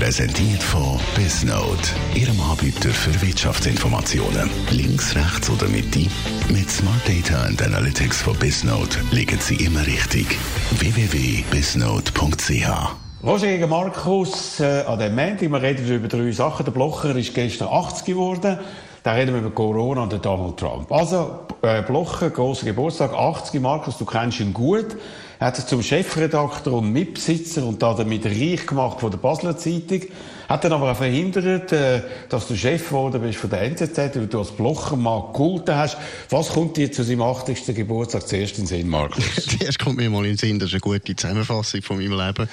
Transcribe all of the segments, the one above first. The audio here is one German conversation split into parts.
Präsentiert von Bisnode. Ihrem Anbieter für Wirtschaftsinformationen. Links, rechts oder Mitte. Mit Smart Data and Analytics von Bisnode liegen Sie immer richtig. www.bisnode.ch Roger gegen Markus, äh, an dem Montag, wir reden über drei Sachen. Der Blocher ist gestern 80 geworden. Da reden wir über Corona und Donald Trump. Also, äh, Blocher, grosser Geburtstag, 80. Markus, du kennst ihn gut. Er hat sich zum Chefredakteur und Mitbesitzer und damit reich gemacht von der Basler Zeitung. Hat dann aber auch verhindert, äh, dass du Chef geworden bist von der NZZ, weil du als Blocher mal gekulten hast. Was kommt dir zu seinem 80. Geburtstag zuerst in den Sinn, Markus? zuerst kommt mir mal in den Sinn, das ist eine gute Zusammenfassung von meinem Leben.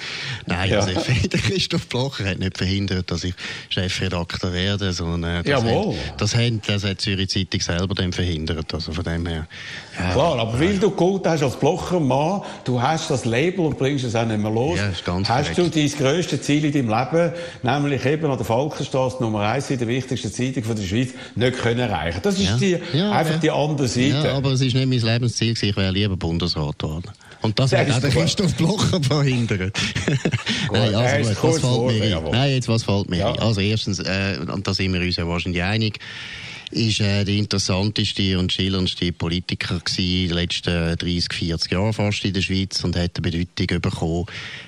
Nein, ja. also finde, Christoph Blocher hat nicht verhindert, dass ich Chefredakteur werde, sondern äh, das, Jawohl. Hat, das, hat, das hat Zürich Zeitung selber dann verhindert. Also von dem her. Ja, Klar, aber weil du gekult hast als Blocher Mann, du hast das Label und bringst es auch nicht mehr los. Ja, hast korrekt. du dein grösstes Ziel in deinem Leben, nämlich eben an der Falkenstraße Nummer 1 in der wichtigsten Zeitung von der Schweiz, nicht können erreichen. Das ist Ja. die, Ja, einfach ja. die andere Seite. Ja, aber es ist nicht mein Lebensziel, gewesen, ich wäre lieber Bundesrat geworden. Und das Der hat auch der. Christoph Blocher verhindert. Nein, also gut, was fällt mir ein? Nein, jetzt, was fällt mir ein? Also erstens, äh, und da sind wir uns ja wahrscheinlich einig, ist äh, der interessanteste und schillerndste Politiker gewesen, die letzten 30, 40 Jahre fast in der Schweiz und hat eine Bedeutung bekommen,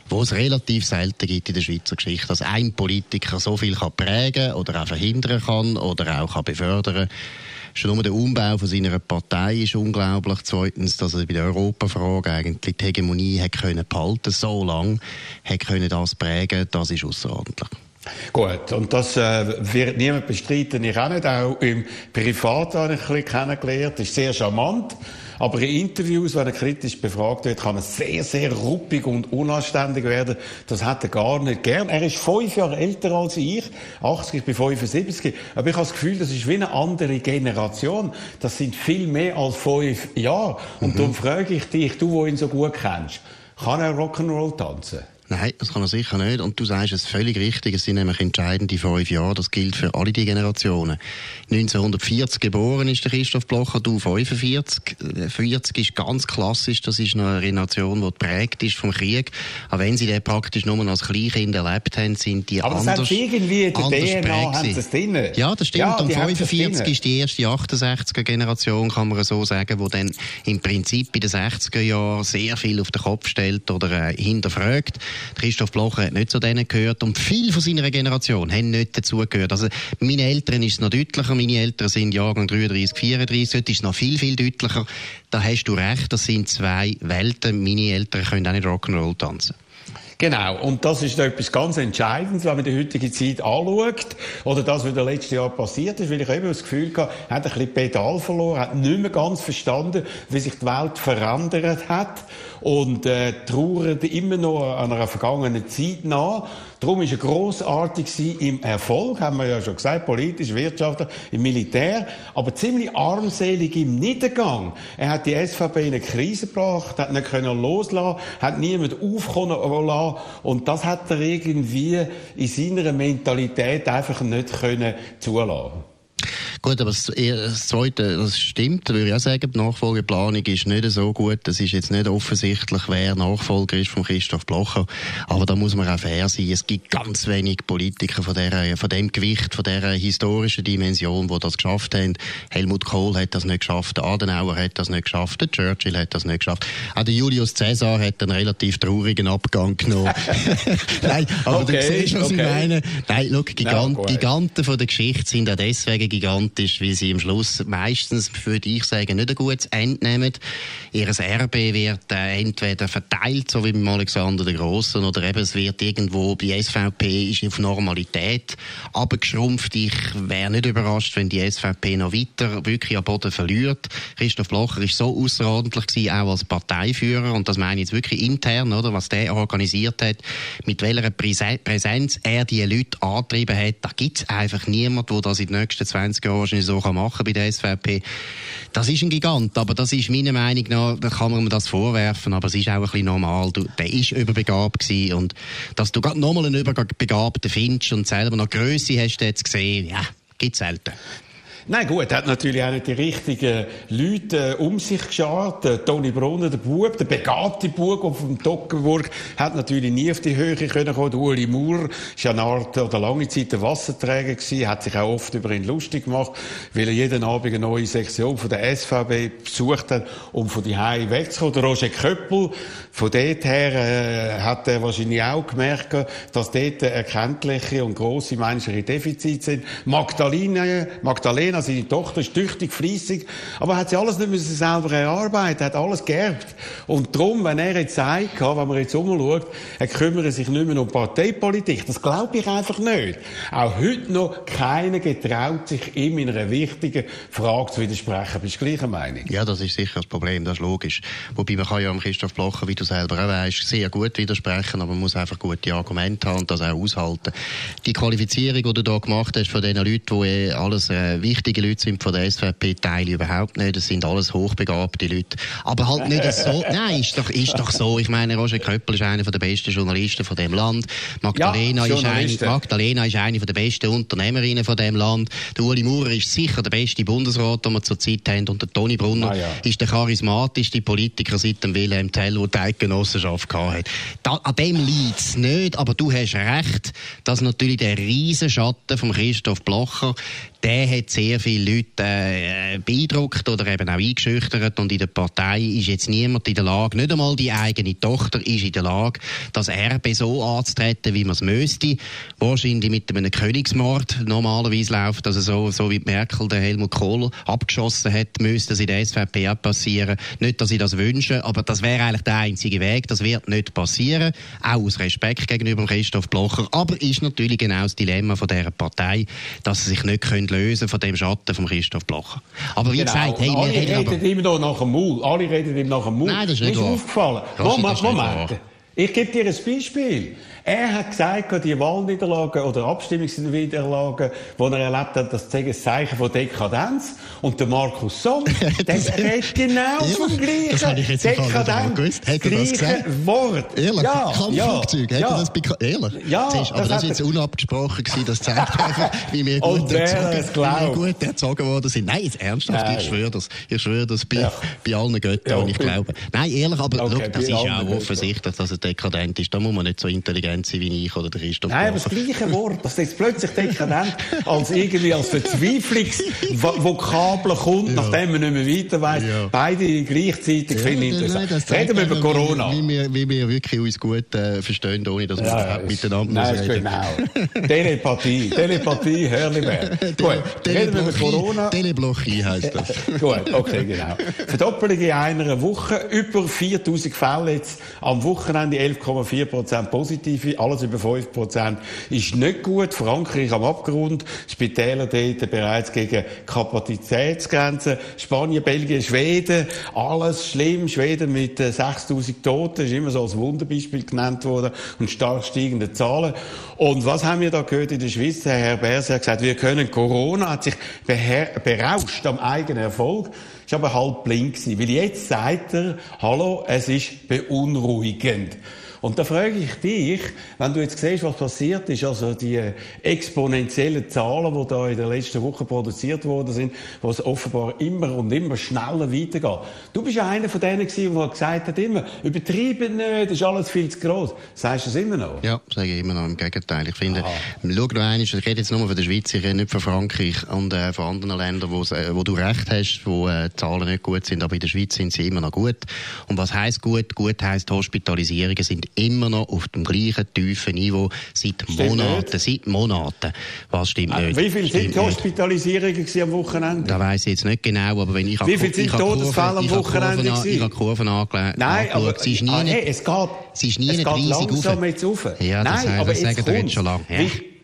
wo es relativ selten gibt in der Schweizer Geschichte, dass ein Politiker so viel kann prägen oder auch verhindern kann oder auch kann befördern Schon nur der Umbau von seiner Partei ist unglaublich. Zweitens, dass er bei der Europafrage eigentlich die Hegemonie hat können behalten, so lange hat können das prägen, das ist außerordentlich. Gut, und das äh, wird niemand bestreiten. Ich auch nicht. Auch im Privat habe ich ein bisschen kennengelernt. Ist sehr charmant. Aber in Interviews, wenn er kritisch befragt wird, kann er sehr, sehr ruppig und unanständig werden. Das hat er gar nicht gern. Er ist fünf Jahre älter als ich. 80, ich bin 75. Aber ich habe das Gefühl, das ist wie eine andere Generation. Das sind viel mehr als fünf Jahre. Und darum frage ich dich, du, wo ihn so gut kennst, kann er Rock'n'Roll tanzen? Nein, das kann er sicher nicht. Und du sagst es völlig richtig. Es sind nämlich entscheidende fünf Jahre. Das gilt für alle die Generationen. 1940 geboren ist der Christoph Blocher, du 45. Äh, 40 ist ganz klassisch. Das ist eine Generation, die geprägt ist vom Krieg. Auch wenn sie den praktisch nur als Kleinkind erlebt haben, sind die Aber das anders, sie irgendwie der DNA haben es drin. Ja, das stimmt. Ja, und die haben das 45 drin. ist die erste 68er-Generation, kann man so sagen, wo dann im Prinzip in den 60er Jahren sehr viel auf den Kopf stellt oder äh, hinterfragt. Christoph Blocher hat nicht zu denen gehört und viele von seiner Generation haben nicht dazu gehört. Also meine Eltern ist es noch deutlicher. Meine Eltern sind Jahrgang 33, 34. Dort ist es noch viel, viel deutlicher. Da hast du recht, das sind zwei Welten. Meine Eltern können auch nicht Rock'n'Roll tanzen. Genau. Und das ist etwas ganz Entscheidendes, wenn man die heutige Zeit anschaut. Oder das, was in den letzten Jahren passiert ist. Weil ich eben das Gefühl hatte, er hat ein bisschen Pedal verloren, hat nicht mehr ganz verstanden, wie sich die Welt verändert hat. Und, äh, trauert immer noch an einer vergangenen Zeit nach. Darum ist er grossartig im Erfolg, haben wir ja schon gesagt, politisch, wirtschaftlich, im Militär, aber ziemlich armselig im Niedergang. Er hat die SVP in eine Krise gebracht, hat nicht können loslassen, hat niemand aufkommen lassen und das hat er irgendwie in seiner Mentalität einfach nicht können zulassen. Gut, aber das, eher das Zweite, das stimmt, da würde ich auch sagen, die Nachfolgeplanung ist nicht so gut. Das ist jetzt nicht offensichtlich, wer Nachfolger ist von Christoph Blocher. Aber da muss man auch fair sein. Es gibt ganz wenig Politiker von, der, von dem Gewicht, von der historischen Dimension, die das geschafft haben. Helmut Kohl hat das nicht geschafft, Adenauer hat das nicht geschafft, der Churchill hat das nicht geschafft. Auch der Julius Caesar hat einen relativ traurigen Abgang genommen. Nein, aber Okay, du siehst, was okay. ich meine. Nein, schau, Gigant, gut. Giganten von der Geschichte sind auch deswegen gigantisch, weil sie am Schluss meistens, würde ich sagen, nicht ein gutes Ende nehmen. Ihres Erbe wird äh, entweder verteilt, so wie beim Alexander der Großen, oder eben es wird irgendwo bei SVP ist auf Normalität abgeschrumpft. Ich wäre nicht überrascht, wenn die SVP noch weiter wirklich am Boden verliert. Christoph Blocher ist so außerordentlich gewesen, auch als Parteiführer, und das meine ich jetzt wirklich intern, oder, was der organisiert hat, mit welcher Präse- Präsenz er die Leute angetrieben hat. Da gibt es einfach niemand, der das in den nächsten 20 Jahren wahrscheinlich so machen kann bei der SVP. Das ist ein Gigant, aber das ist meiner Meinung nach, da kann man das vorwerfen, aber es ist auch ein bisschen normal. Du, der ist überbegabt gewesen und dass du gerade nochmal einen Überbegabten findest und selber noch Größe hast jetzt gesehen, ja, gibt selten. Nein, gut, er hat natürlich auch nicht die richtigen Leute äh, um sich geschart. Äh, Toni Brunner, der Bub, der begabte Bub auf dem Toggenburg, hat natürlich nie auf die Höhe können kommen. Der Uli Maurer ist ja eine Art, oder lange Zeit ein Wasserträger gewesen, hat sich auch oft über ihn lustig gemacht, weil er jeden Abend eine neue Sektion von der SVB besucht hat, um von die Hause wegzukommen. Der Roger Köppel, von dort her, äh, hat er wahrscheinlich auch gemerkt, dass dort erkenntliche und grosse menschliche Defizite sind. Magdalena, Magdalena Lena, seine Tochter, ist tüchtig, fleissig, aber hat sie alles nicht müssen selber erarbeiten, hat alles geerbt. Und darum, wenn er jetzt sagt, wenn man jetzt umschaut, er kümmere sich nicht mehr um Parteipolitik, das glaube ich einfach nicht. Auch heute noch keiner getraut sich, ihm in einer wichtigen Frage zu widersprechen. Bist du gleicher Meinung? Ja, das ist sicher das Problem, das ist logisch. Wobei man kann ja Christoph Blocher, wie du selber auch weißt, sehr gut widersprechen, aber man muss einfach gute Argumente haben und das auch aushalten. Die Qualifizierung, die du da gemacht hast von den Leuten, die eh alles äh, wichtig wichtige Leute sind von der SVP, teile überhaupt nicht. Das sind alles hochbegabte Leute. Aber halt nicht so. Nein, ist doch, ist doch so. Ich meine, Roger Köppel ist einer der besten Journalisten von dem Land. Magdalena, ja, ist, eine, Magdalena ist eine der besten Unternehmerinnen von dem Land. Der Uli Maurer ist sicher der beste Bundesrat, den wir zurzeit haben. Und der Toni Brunner ah, ja. ist der charismatischste Politiker seit dem Wilhelm Tell, der die Eidgenossenschaft hatte. Da, an dem liegt es nicht. Aber du hast recht, dass natürlich der Riesenschatten von Christoph Blocher, der hat sehr viele Leute äh, beeindruckt oder eben auch eingeschüchtert und in der Partei ist jetzt niemand in der Lage, nicht einmal die eigene Tochter ist in der Lage, das Erbe so anzutreten, wie man es müsste. Wahrscheinlich mit einem Königsmord normalerweise läuft, also so, so wie Merkel den Helmut Kohl abgeschossen hat, müsste das in der SVP auch passieren. Nicht, dass ich das wünsche, aber das wäre eigentlich der einzige Weg. Das wird nicht passieren, auch aus Respekt gegenüber Christoph Blocher. Aber ist natürlich genau das Dilemma von dieser Partei, dass sie sich nicht können lösen von dem Schatten von Christoph Blocher. Aber wie genau. gesagt, hey, alle reden, reden ihm da nach dem Maul. Alle reden ihm nach dem Maul. Nein, das ist nicht ist aufgefallen. Moment, Moment. Ich gebe dir ein Beispiel. Er hat gesagt, die Wahlniederlagen oder Abstimmungsniederlagen, die er erlebt hat, das zeigen ein Zeichen von Dekadenz. Und der Markus Somm, der redet genau ja, vom Gleichen. Das habe ich jetzt Dekadenz, gewusst. Hat er das gesagt? Wort. Ehrlich? Ja, Kampfflugzeug, ja, hat er das Ehrlich? Ja, das aber das war jetzt unabgesprochen gewesen, das zeigt einfach, wie wir gut, erzogen, wie gut erzogen worden sind. Nein, jetzt ernsthaft, Nein. ich schwöre das. Ich schwöre das bei, ja. bei allen Göttern, ja, ich glaube. Nein, ehrlich, aber okay, look, das ist ja auch offensichtlich, dass er dekadent ist. Da muss man nicht so intelligent sein wie ich oder der Christoph Nein, aber das gleiche Wort, das ist plötzlich dekadent als irgendwie als Verzweiflungsvokabel kommt, ja. nachdem man nicht mehr weiter weiss. Ja. Beide gleichzeitig ja, finde ich interessant. Nein, Reden wir über Corona. Wie wir, wie wir wirklich uns gut äh, verstehen, ohne dass wir ja, miteinander nein, reden. Genau. Telepathie, Telepathie, Herrliberg. Gut, reden wir über Corona. Teleblochie heisst das. Gut, okay, genau. Verdoppelung in einer Woche, über 4000 Fälle jetzt am Wochenende, 11,4% alles über 5 Prozent ist nicht gut. Frankreich am Abgrund, Spitäler dort bereits gegen Kapazitätsgrenzen. Spanien, Belgien, Schweden, alles schlimm. Schweden mit 6000 äh, Toten ist immer so als Wunderbeispiel genannt worden und stark steigende Zahlen. Und was haben wir da gehört in der Schweiz? Herr Berse hat gesagt, wir können Corona, hat sich berauscht am eigenen Erfolg ist aber halb blind gewesen. Weil jetzt sagt er, hallo, es ist beunruhigend. Und da frage ich dich, wenn du jetzt siehst, was passiert ist, also die exponentiellen Zahlen, die da in der letzten Woche produziert worden sind, wo es offenbar immer und immer schneller weitergeht. Du bist ja einer von denen gewesen, der gesagt hat immer, übertrieben nicht, ist alles viel zu gross. Sagst du es immer noch? Ja, sage ich immer noch. Im Gegenteil. Ich finde, schau noch einmal, ich rede jetzt nur von der Schweiz, ich rede nicht von Frankreich und äh, von anderen Ländern, wo, äh, wo du recht hast, wo äh, die Zahlen nicht gut sind, aber in der Schweiz sind sie immer noch gut. Und was heisst gut? Gut heisst, Hospitalisierungen sind immer noch auf dem gleichen tiefen Niveau seit stimmt Monaten. Nicht. Seit Monaten. Was stimmt äh, nicht? Wie viele sind die Hospitalisierungen am Wochenende? Da weiss ich jetzt nicht genau, aber wenn ich Wie viele sind Todesfälle am Wochenende Ich habe Kurven angelegt. Nein, aber sie ist nie ah, hey, es geht, sie ist nie es geht langsam auf. jetzt rauf. Ja, das, Nein, heißt, aber das sagen wir jetzt schon lange. Ja.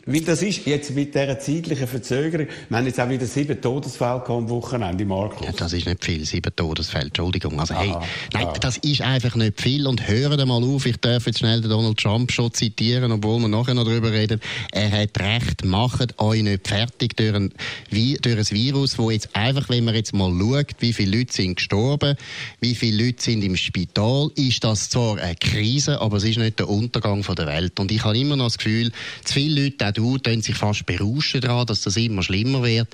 Weil das ist jetzt mit dieser zeitlichen Verzögerung, wir haben jetzt auch wieder sieben Todesfälle am Wochenende, Markus. Ja, das ist nicht viel, sieben Todesfälle, Entschuldigung. Also, hey, nein, das ist einfach nicht viel und hören mal auf, ich darf jetzt schnell den Donald Trump schon zitieren, obwohl wir nachher noch darüber reden. Er hat recht, macht euch nicht fertig durch ein, durch ein Virus, wo jetzt einfach, wenn man jetzt mal schaut, wie viele Leute sind gestorben, wie viele Leute sind im Spital, ist das zwar eine Krise, aber es ist nicht der Untergang der Welt. Und ich habe immer noch das Gefühl, zu viele Leute du tun sich fast berauschen daran, dass das immer schlimmer wird.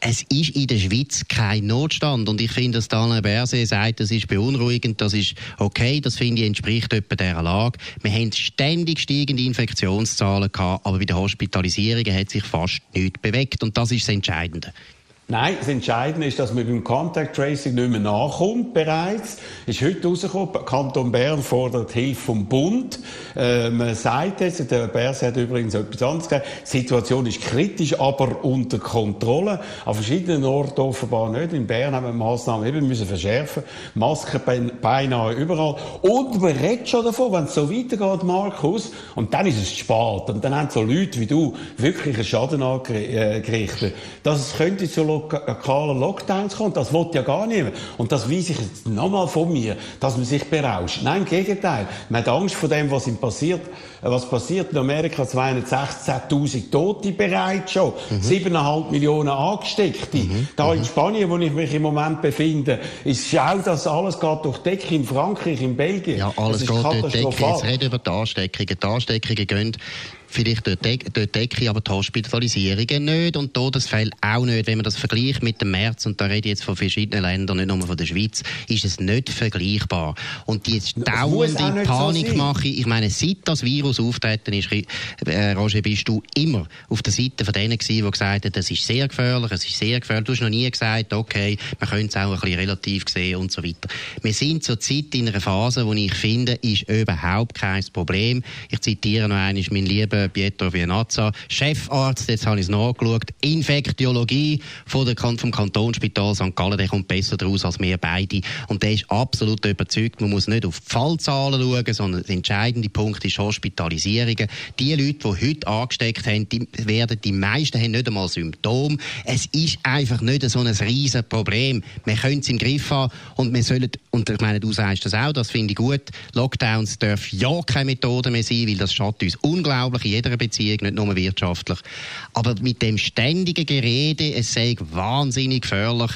Es ist in der Schweiz kein Notstand und ich finde, dass Daniel Berset sagt, das ist beunruhigend, das ist okay, das finde ich entspricht etwa dieser Lage. Wir haben ständig steigende Infektionszahlen gehabt, aber bei den Hospitalisierungen hat sich fast nichts bewegt und das ist das Entscheidende. Nein, das Entscheidende ist, dass man beim Contact Tracing nicht mehr nachkommt bereits. Ist heute rausgekommen, Kanton Bern fordert Hilfe vom Bund. Äh, man sagt jetzt, der Bers hat übrigens etwas anderes gesagt, die Situation ist kritisch, aber unter Kontrolle. An verschiedenen Orten offenbar nicht. In Bern haben wir Massnahmen eben müssen verschärfen. Masken beinahe überall. Und man redet schon davon, wenn es so weitergeht, Markus, und dann ist es spät. Und dann haben so Leute wie du wirklich einen Schaden angerichtet. Dass es könnte zu lokalen Lockdowns kommt. Das will ja gar niemand. Und das weiß ich jetzt nochmal von mir, dass man sich berauscht. Nein, im Gegenteil. Man hat Angst vor dem, was ihm passiert. Äh, was passiert? In Amerika 216.000 Tote bereits schon. Mhm. 7,5 Millionen Angesteckte. Mhm. Da in mhm. Spanien, wo ich mich im Moment befinde, ist schau, dass alles geht durch Decke. In Frankreich, in Belgien. Ja, alles geht durch Decke. Jetzt reden über die Ansteckungen. Die Ansteckungen gehen vielleicht dort, dort decke ich aber die Hospitalisierungen nicht und Todesfälle auch nicht. Wenn man das vergleicht mit dem März, und da rede ich jetzt von verschiedenen Ländern, nicht nur von der Schweiz, ist es nicht vergleichbar. Und die dauernde Panikmache, so ich meine, seit das Virus auftreten ist, äh, Roger, bist du immer auf der Seite von denen gewesen, die gesagt haben, das ist sehr gefährlich, es ist sehr gefährlich. Du hast noch nie gesagt, okay, man könnte es auch ein bisschen relativ sehen und so weiter. Wir sind zurzeit in einer Phase, wo ich finde, ist überhaupt kein Problem. Ich zitiere noch einmal meinen lieben Pietro Vienazza, Chefarzt, jetzt habe ich es nachgeschaut, Infektiologie von der, vom Kantonsspital St. Gallen, der kommt besser daraus als wir beide. Und der ist absolut überzeugt, man muss nicht auf die Fallzahlen schauen, sondern der entscheidende Punkt ist Hospitalisierungen. Die Leute, die heute angesteckt haben, die werden, die meisten haben nicht einmal Symptome. Es ist einfach nicht so ein riesen Problem. Wir können es im Griff haben und wir sollen, und ich meine, du sagst das auch, das finde ich gut, Lockdowns dürfen ja keine Methode mehr sein, weil das schadet uns unglaublich jeder Beziehung, nicht nur wirtschaftlich. Aber mit dem ständigen Gerede, es sei wahnsinnig gefährlich,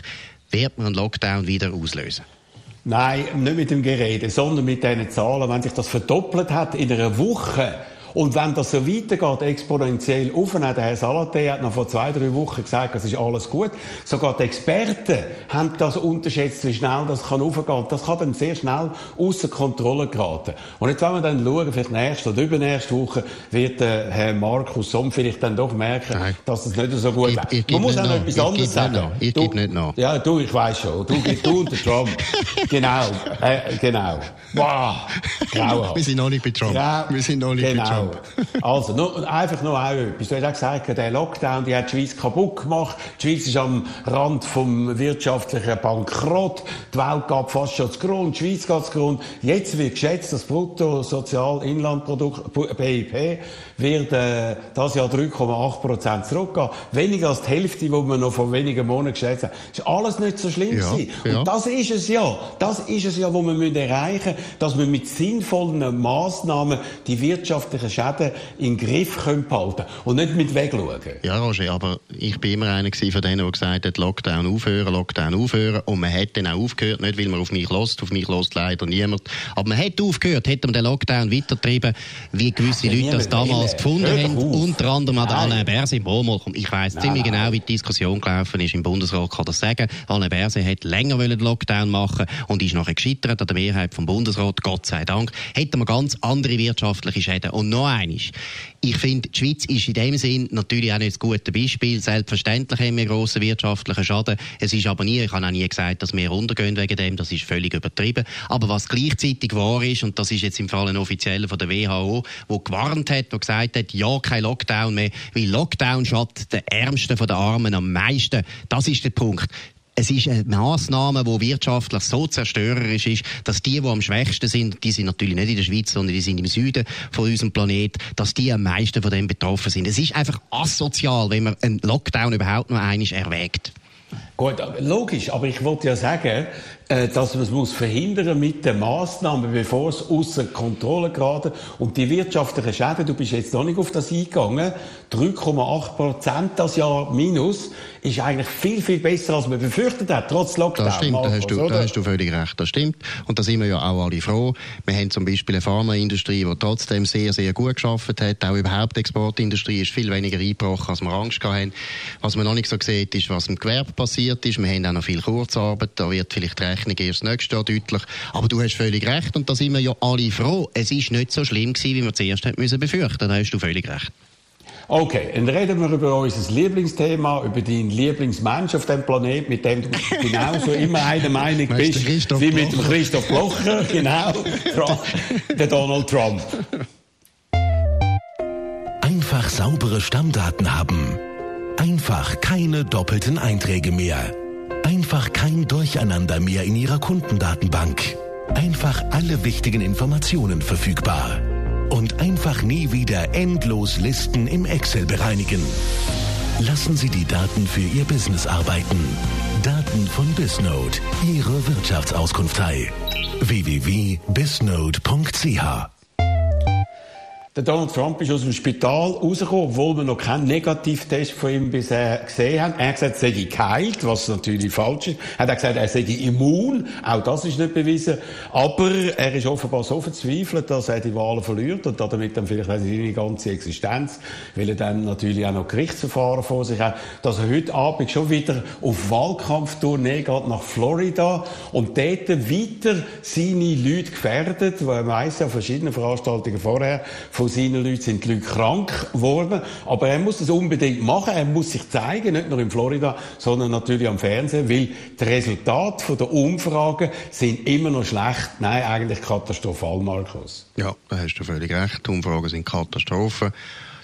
wird man einen Lockdown wieder auslösen. Nein, nicht mit dem Gerede, sondern mit diesen Zahlen. Wenn sich das verdoppelt hat in einer Woche, und wenn das so weitergeht, exponentiell aufnehmen, der Herr Salaté hat noch vor zwei, drei Wochen gesagt, das ist alles gut. Sogar die Experten haben das unterschätzt, wie schnell das kann aufgehen. Das kann dann sehr schnell außer Kontrolle geraten. Und jetzt wollen wir dann schauen, vielleicht nächste oder übernächste Woche wird äh, Herr Markus Somm vielleicht dann doch merken, Nein. dass es nicht so gut ist. Man muss auch noch etwas ich anderes sagen. Ich gebe nicht noch. Ja, du, ich weiß schon. Du, du und der Trump. genau, äh, genau. Wow. Wir sind noch nicht bei Trump. Ja, wir sind noch nicht genau. bei Trump. Genau. Also, nur, einfach noch auch etwas. Du hast auch gesagt, der Lockdown, die hat die Schweiz kaputt gemacht. Die Schweiz ist am Rand vom wirtschaftlichen Bankrott. Die Welt geht fast schon zu Grund. Die Schweiz geht zu Grund. Jetzt wird geschätzt, das Bruttosozialinlandprodukt, BIP, wird, äh, das Jahr 3,8 Prozent zurückgehen. Weniger als die Hälfte, die wir noch vor wenigen Monaten geschätzt haben. Das ist alles nicht so schlimm ja, gewesen. Und ja. das ist es ja. Das ist es ja, was wir erreichen müssen, dass wir mit sinnvollen Massnahmen die wirtschaftlichen Schäden in den Griff können behalten und nicht mit wegschauen. Ja, Roger, aber ich bin immer einer von denen, der gesagt hat, Lockdown aufhören, Lockdown aufhören. Und man hat dann auch aufgehört, nicht weil man auf mich lost, auf mich lost leider niemand. Aber man hat aufgehört, hätte man den Lockdown weitergetrieben, wie gewisse Ach, Leute das damals gefunden haben. Unter anderem an Alain Berset im Bomol. Ich weiss ziemlich genau, wie die Diskussion gelaufen ist im Bundesrat, kann das sagen. Alain Berset hat länger den Lockdown machen und ist nachher gescheitert an der Mehrheit vom Bundesrat, Gott sei Dank. Hätte man ganz andere wirtschaftliche Schäden. Und noch eines. Ich finde, die Schweiz ist in dem Sinn natürlich auch nicht das gute Beispiel. Selbstverständlich haben wir grossen wirtschaftlichen Schaden. Es ist aber nie, ich habe auch nie gesagt, dass wir untergehen wegen dem. Das ist völlig übertrieben. Aber was gleichzeitig wahr ist, und das ist jetzt im Fall ein Offizieller von der WHO, der gewarnt hat, der gesagt hat, ja, kein Lockdown mehr, weil Lockdown schadet den Ärmsten von den Armen am meisten. Das ist der Punkt es ist eine Massnahme, die wirtschaftlich so zerstörerisch ist, dass die, die am schwächsten sind, die sind natürlich nicht in der Schweiz, sondern die sind im Süden von unserem Planet, dass die am meisten von dem betroffen sind. Es ist einfach asozial, wenn man einen Lockdown überhaupt noch einmal erwägt. Gut, logisch, aber ich wollte ja sagen, dass man es muss verhindern mit den Massnahmen, bevor es außer Kontrolle gerade und die wirtschaftlichen Schäden, du bist jetzt noch nicht auf das eingegangen, 3,8 Prozent das Jahr minus, ist eigentlich viel, viel besser, als man befürchtet hat, trotz Lockdown. Das stimmt, da hast, du, da hast du völlig recht, das stimmt. Und da sind wir ja auch alle froh. Wir haben zum Beispiel eine Pharmaindustrie, die trotzdem sehr, sehr gut geschafft hat. Auch überhaupt die Exportindustrie ist viel weniger eingebrochen, als wir Angst hatten. Was man noch nicht so sieht, ist, was im Gewerbe passiert ist. Wir haben auch noch viel Kurzarbeit, da wird vielleicht die Rechnung erst nächstes Jahr deutlich. Aber du hast völlig recht und da sind wir ja alle froh. Es ist nicht so schlimm gewesen, wie wir zuerst müssen befürchten. Da hast du völlig recht. Okay, dann reden wir über unser Lieblingsthema, über deinen Lieblingsmensch auf dem Planet, mit dem du genauso immer einer Meinung bist wie mit dem Christoph Blocher, genau, der Donald Trump. Einfach saubere Stammdaten haben. Einfach keine doppelten Einträge mehr. Einfach kein Durcheinander mehr in Ihrer Kundendatenbank. Einfach alle wichtigen Informationen verfügbar und einfach nie wieder endlos Listen im Excel bereinigen. Lassen Sie die Daten für Ihr Business arbeiten. Daten von Bisnode, Ihre Wirtschaftsauskunftei. www.bisnode.ch der Donald Trump ist aus dem Spital rausgekommen, obwohl wir noch keinen Negativtest von ihm bisher gesehen haben. Er hat gesagt, er sei geheilt, was natürlich falsch ist. Er hat gesagt, er sei immun. Auch das ist nicht bewiesen. Aber er ist offenbar so verzweifelt, dass er die Wahlen verliert und damit dann vielleicht seine ganze Existenz, weil er dann natürlich auch noch Gerichtsverfahren vor sich hat, dass er heute Abend schon wieder auf Wahlkampftournee geht nach Florida und dort weiter seine Leute gefährdet, weil er weiss ja verschiedene Veranstaltungen vorher von seinen Leuten sind die Leute krank geworden. Aber er muss das unbedingt machen. Er muss sich zeigen, nicht nur in Florida, sondern natürlich am Fernsehen, weil die Resultate der Umfragen sind immer noch schlecht. Nein, eigentlich katastrophal, Markus. Ja, da hast du völlig recht. Die Umfragen sind Katastrophen.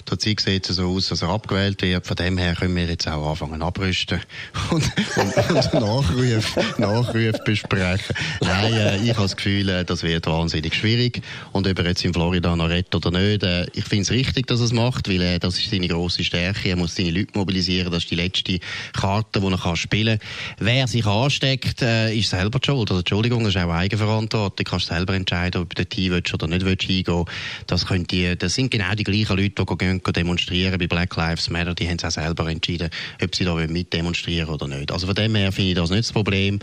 Zurzeit sieht es so aus, dass er abgewählt wird. Von dem her können wir jetzt auch anfangen abrüsten und, und, und Nachrufe, Nachrufe besprechen. Nein, äh, ich habe das Gefühl, äh, das wird wahnsinnig schwierig. Und ob er jetzt in Florida noch rettet oder nicht, äh, ich finde es richtig, dass er es macht, weil äh, das ist seine grosse Stärke. Er muss seine Leute mobilisieren. Das ist die letzte Karte, die er kann spielen kann. Wer sich ansteckt, äh, ist selber schuld. Also, Entschuldigung, das ist auch Eigenverantwortung. Du kannst selber entscheiden, ob du dort hin willst oder nicht willst. Das, könnte, das sind genau die gleichen Leute, die gehen gehen demonstrieren bei Black Lives Matter, die haben es auch selber entschieden, ob sie da mitdemonstrieren oder nicht. Also von dem her finde ich das nicht das Problem.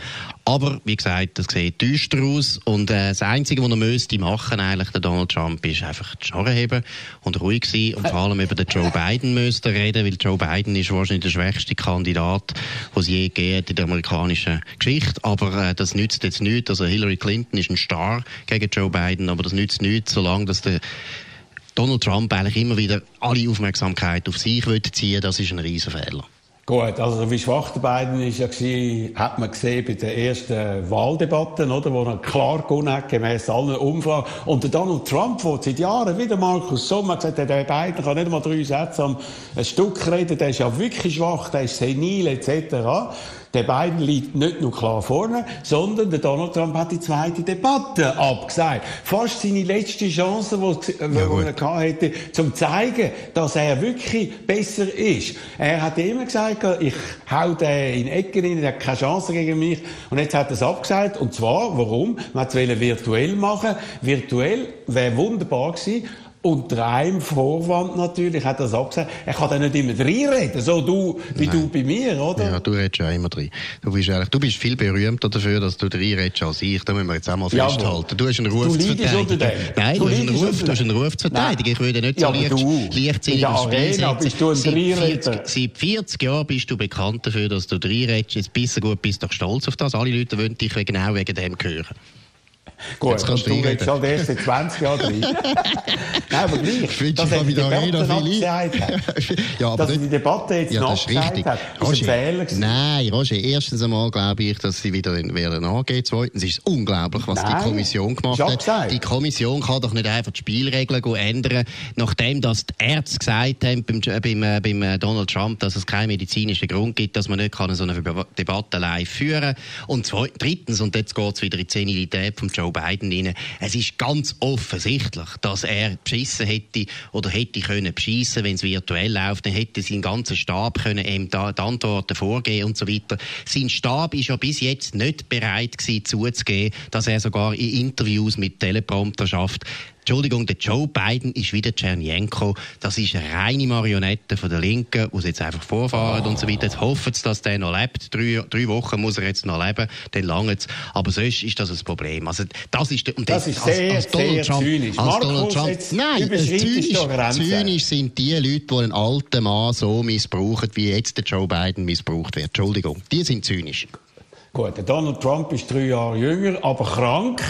Aber, wie gesagt, das sieht düster aus und äh, das Einzige, was er müsste machen, eigentlich, der Donald Trump, ist einfach die Schnarre heben und ruhig sein und vor allem über den Joe Biden müsste reden, weil Joe Biden ist wahrscheinlich der schwächste Kandidat, den es je gegeben in der amerikanischen Geschichte. Aber äh, das nützt jetzt nichts. Also Hillary Clinton ist ein Star gegen Joe Biden, aber das nützt nichts, solange dass der Donald Trump eigentlich immer wieder alle Aufmerksamkeit auf sich ziehen das ist ein Riesenfehler. Gut, also wie schwach der Biden ist ja gewesen, hat man gesehen bei den ersten Wahldebatten, oder, wo er klar gewonnen hat, gemäss allen Umfragen. Und der Donald Trump, der seit Jahren wieder Markus Sommer gesagt hat, der Biden kann nicht mal drei Sätze am Stück reden, der ist ja wirklich schwach, der ist senil, etc. Der Biden liegt nicht nur klar vorne, sondern der Donald Trump hat die zweite Debatte abgesagt. Fast seine letzte Chance, die er hätte, zum zeigen, dass er wirklich besser ist. Er hat immer gesagt, ich hau den in Ecken rein, der hat keine Chance gegen mich. Und jetzt hat er es abgesagt. Und zwar, warum? Man hat es virtuell machen. Virtuell wäre wunderbar gewesen. Unter einem Vorwand natürlich, hat er es gesagt, er kann da nicht immer reinreden, so du, wie Nein. du bei mir, oder? Ja, du redest ja immer drin. Du bist, eigentlich, du bist viel berühmter dafür, dass du reinredest als ich. Da müssen wir jetzt auch mal festhalten. Ja, du hast einen Ruf zu verteidigen. Nein, du, du, hast einen Ruf, du hast einen Ruf zu verteidigen. Ich würde nicht so ja, leicht, leichtsinnig aufs Spiel setzen. Bist du ein seit, 40, seit 40 Jahren bist du bekannt dafür, dass du reinredest. Jetzt bist du gut, bist doch stolz auf das. Alle Leute wollen dich genau wegen dem hören. Gut, jetzt kannst du jetzt halt erst seit 20 Jahren drin. Nein, aber gleich. Ich dass er die Debatte abgesagt hat. ja, aber dass er die Debatte jetzt ja, nachgesagt hat, ist Roger, ein Fehler Nein, Roger, erstens einmal glaube ich, dass sie wieder werden angehen. Zweitens ist es unglaublich, was Nein, die Kommission gemacht hat. Die Kommission kann doch nicht einfach die Spielregeln ändern, nachdem das die Ärzte gesagt haben beim, beim, äh, beim äh, Donald Trump, dass es keinen medizinischen Grund gibt, dass man nicht kann so eine Debatte live führen kann. Und zweitens, drittens, und jetzt geht es wieder in die Senilität von Joe Biden rein, es ist ganz offensichtlich, dass er beschissen hätte oder hätte können beschissen, wenn es virtuell läuft, dann hätte sein ganzer Stab können ihm die Antworten vorgeben und so weiter. Sein Stab ist ja bis jetzt nicht bereit gewesen, zuzugeben, dass er sogar in Interviews mit Teleprompter schafft, Entschuldigung, der Joe Biden ist wieder Tschernjenko. Das ist eine reine Marionette von der Linken, die sie jetzt einfach vorfahren oh. und so weiter. Jetzt hoffen sie, dass der noch lebt. Drei, drei Wochen muss er jetzt noch leben, dann lange Aber sonst ist das ein Problem. Also, das ist, und das, das ist als, sehr, als Donald sehr Trump, zynisch. Als Markus, Donald Trump, nein, zynisch, zynisch sind die Leute, die einen alten Mann so missbrauchen, wie jetzt der Joe Biden missbraucht wird. Entschuldigung, die sind zynisch. Gut, Donald Trump ist drei Jahre jünger, aber krank.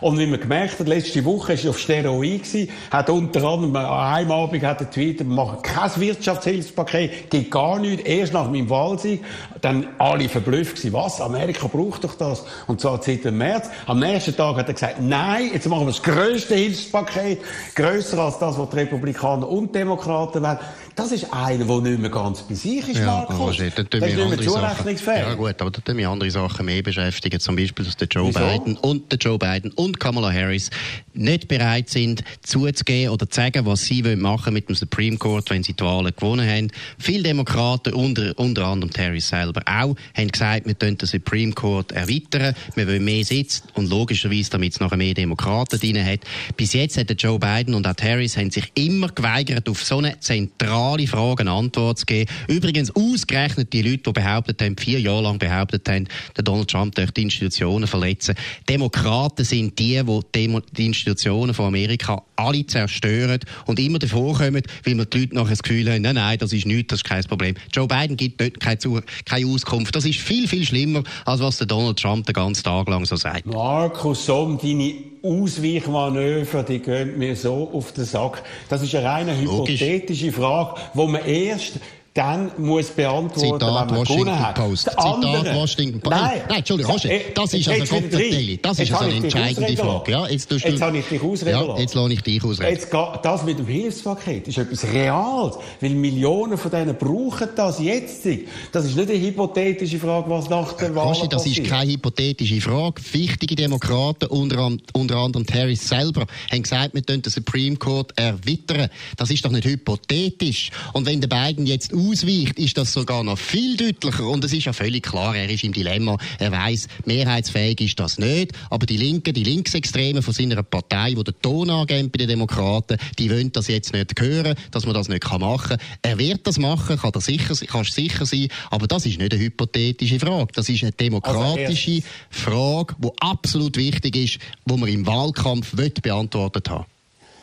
Und wie man gemerkt hat, letzte Woche war er auf Steroid, gewesen, hat unter anderem an einem Abend hat er tweetet, wir machen kein Wirtschaftshilfspaket, geht gar nichts, erst nach meinem Wahlsieg. Dann alle verblüfft gewesen, was, Amerika braucht doch das. Und zwar seit dem März. Am nächsten Tag hat er gesagt, nein, jetzt machen wir das grösste Hilfspaket, grösser als das, was die Republikaner und Demokraten wollen. Das ist einer, der nicht mehr ganz bei sich ist, ja, Markus. Das ist nicht mehr zurechnungsfähig. Ja gut, aber da tun mich andere Sachen mehr beschäftigen. Zum Beispiel, dass der Joe Wieso? Biden und der Joe Biden und Kamala Harris nicht bereit sind, zuzugeben oder zu sagen, was sie machen wollen mit dem Supreme Court, wenn sie die Wahlen gewonnen haben. Viele Demokraten, unter, unter anderem Harris selber auch, haben gesagt, wir wollen den Supreme Court erweitern, wir wollen mehr Sitz und logischerweise, damit es nachher mehr Demokraten drin hat. Bis jetzt hat Joe Biden und auch Harris haben sich immer geweigert, auf so eine zentrale zentrale Fragen Antwort zu geben. Übrigens ausgerechnet die Leute, die behauptet haben, vier Jahre lang behauptet haben, der Donald Trump durch die Institutionen verletzen. Demokraten sind die, die die Institutionen von Amerika alle zerstören und immer davor kommen, weil man die Leute nachher das Gefühl haben, nein, nein, das ist nichts, das ist kein Problem. Joe Biden gibt dort keine, keine Auskunft. Das ist viel, viel schlimmer, als was der Donald Trump den ganzen Tag lang so sagt. Markus Somm, deine Ausweichmanöver, die gehen mir so auf den Sack. Das ist eine reine hypothetische Frage, wo man erst dann muss beantworten, Zitat wenn man Washington hat. Post. Zitat andere, Washington Post. Nein, nein, Entschuldigung, Roger, das ist also Kopfverteilung. Das ist also eine entscheidende Frage. Ja, jetzt, tust du, jetzt habe ich dich ausreden ja, Jetzt lasse ich dich ausreden. Jetzt, das mit dem Hilfspaket ist etwas Reales, weil Millionen von denen brauchen das jetzt. Das ist nicht eine hypothetische Frage, was nach der Wahl Roger, das ist keine hypothetische Frage. Wichtige Demokraten, unter, unter anderem Harris selber, haben gesagt, wir den Supreme Court erweitern. Das ist doch nicht hypothetisch. Und wenn der Biden jetzt ausweicht, ist das sogar noch viel deutlicher. Und es ist ja völlig klar, er ist im Dilemma. Er weiß, mehrheitsfähig ist das nicht. Aber die Linken, die Linksextremen von seiner Partei, die den Ton angeben bei den Demokraten, die wollen das jetzt nicht hören, dass man das nicht machen kann. Er wird das machen, kann er sicher, kannst sicher sein. Aber das ist nicht eine hypothetische Frage. Das ist eine demokratische also Frage, die absolut wichtig ist, die man im Wahlkampf beantwortet haben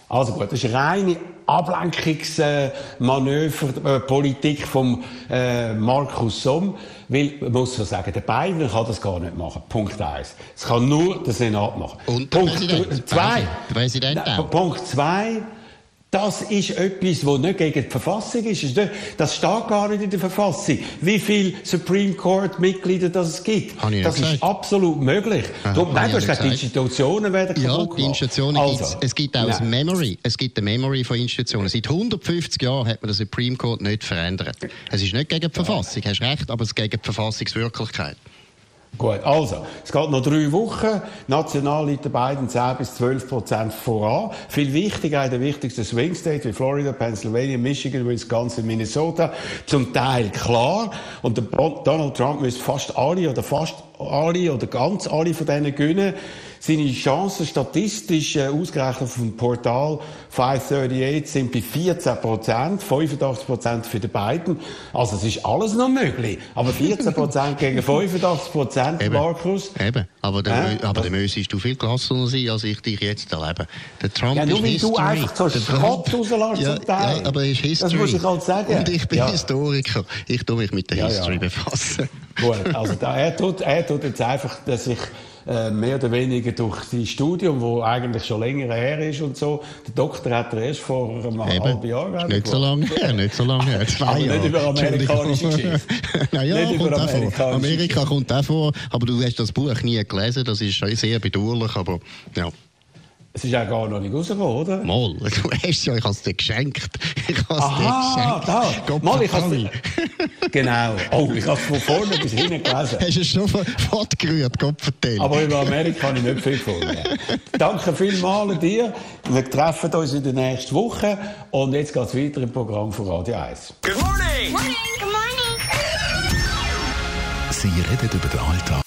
also gut, das ist reine Ablenkungsmanöver, äh, Politik vom äh, Markus Somm. Weil, man muss so sagen, der Biden kann das gar nicht machen. Punkt eins. Es kann nur der Senat machen. Und der Punkt Präsident. zwei. Der Präsident auch. Punkt zwei. Das ist etwas, das nicht gegen die Verfassung ist. Das steht gar nicht in der Verfassung. Wie viele Supreme Court Mitglieder das es gibt. Das gesagt. ist absolut möglich. Aha, du, nein, du hast gesagt, die Institutionen werden Ja, die Institutionen also, gibt's. Es gibt auch ein Memory. Es gibt eine Memory von Institutionen. Seit 150 Jahren hat man den Supreme Court nicht verändert. Es ist nicht gegen die Verfassung, hast recht, aber es ist gegen die Verfassungswirklichkeit. Gut, also, es geht noch drei Wochen. National liegt beiden 10 bis 12 Prozent voran. Viel wichtiger in den wichtigsten Swing States wie Florida, Pennsylvania, Michigan, Wisconsin, Minnesota. Zum Teil klar. Und der Donald Trump müsste fast alle oder fast alle oder ganz alle von denen gewinnen. Seine Chancen statistisch äh, ausgerechnet vom Portal 538 sind bei 14 Prozent, 85 Prozent für die beiden. Also es ist alles noch möglich. Aber 14 Prozent gegen 85 Prozent, Markus. Eben. Aber der, äh? aber der müsstest du viel gelassener sein, als ich dich jetzt erlebe. Der Trump ja, nur History. du einfach so Schrott rauslässt ja, ja, aber er ist History. Das muss ich halt sagen. Und ich bin ja. Historiker. Ich tue mich mit der ja, History befassen. Gut, also da, er, tut, er tut jetzt einfach, dass ich äh, mehr oder weniger durch sein Studium, wo eigentlich schon länger her ist und so. Der Doktor hat er erst vor einem Eben. halben Jahr Nicht so lange her, nicht so lange her. Zwei aber Jahre. nicht über amerikanische Geschichte. naja, nicht kommt auch vor. Amerika kommt auch vor, aber du hast das Buch nie gelesen, das ist sehr bedauerlich, aber ja. Es ist ja gar noch nicht rausgekommen, oder? Mal, du hast ja, ich habe es dir geschenkt. Ich habe es dir geschenkt. Da. Gott Mal, ich habe Genau. Oh, ich habe es von vorne bis hinten gelesen. Hast du es schon fortgerührt, Gott vertellen. Aber über Amerika habe ich nicht viel gefunden. Danke vielmals dir. Wir treffen uns in der nächsten Woche. Und jetzt geht es weiter im Programm von Radio 1. Good morning! Morning! Good morning! Sie reden über den Alltag.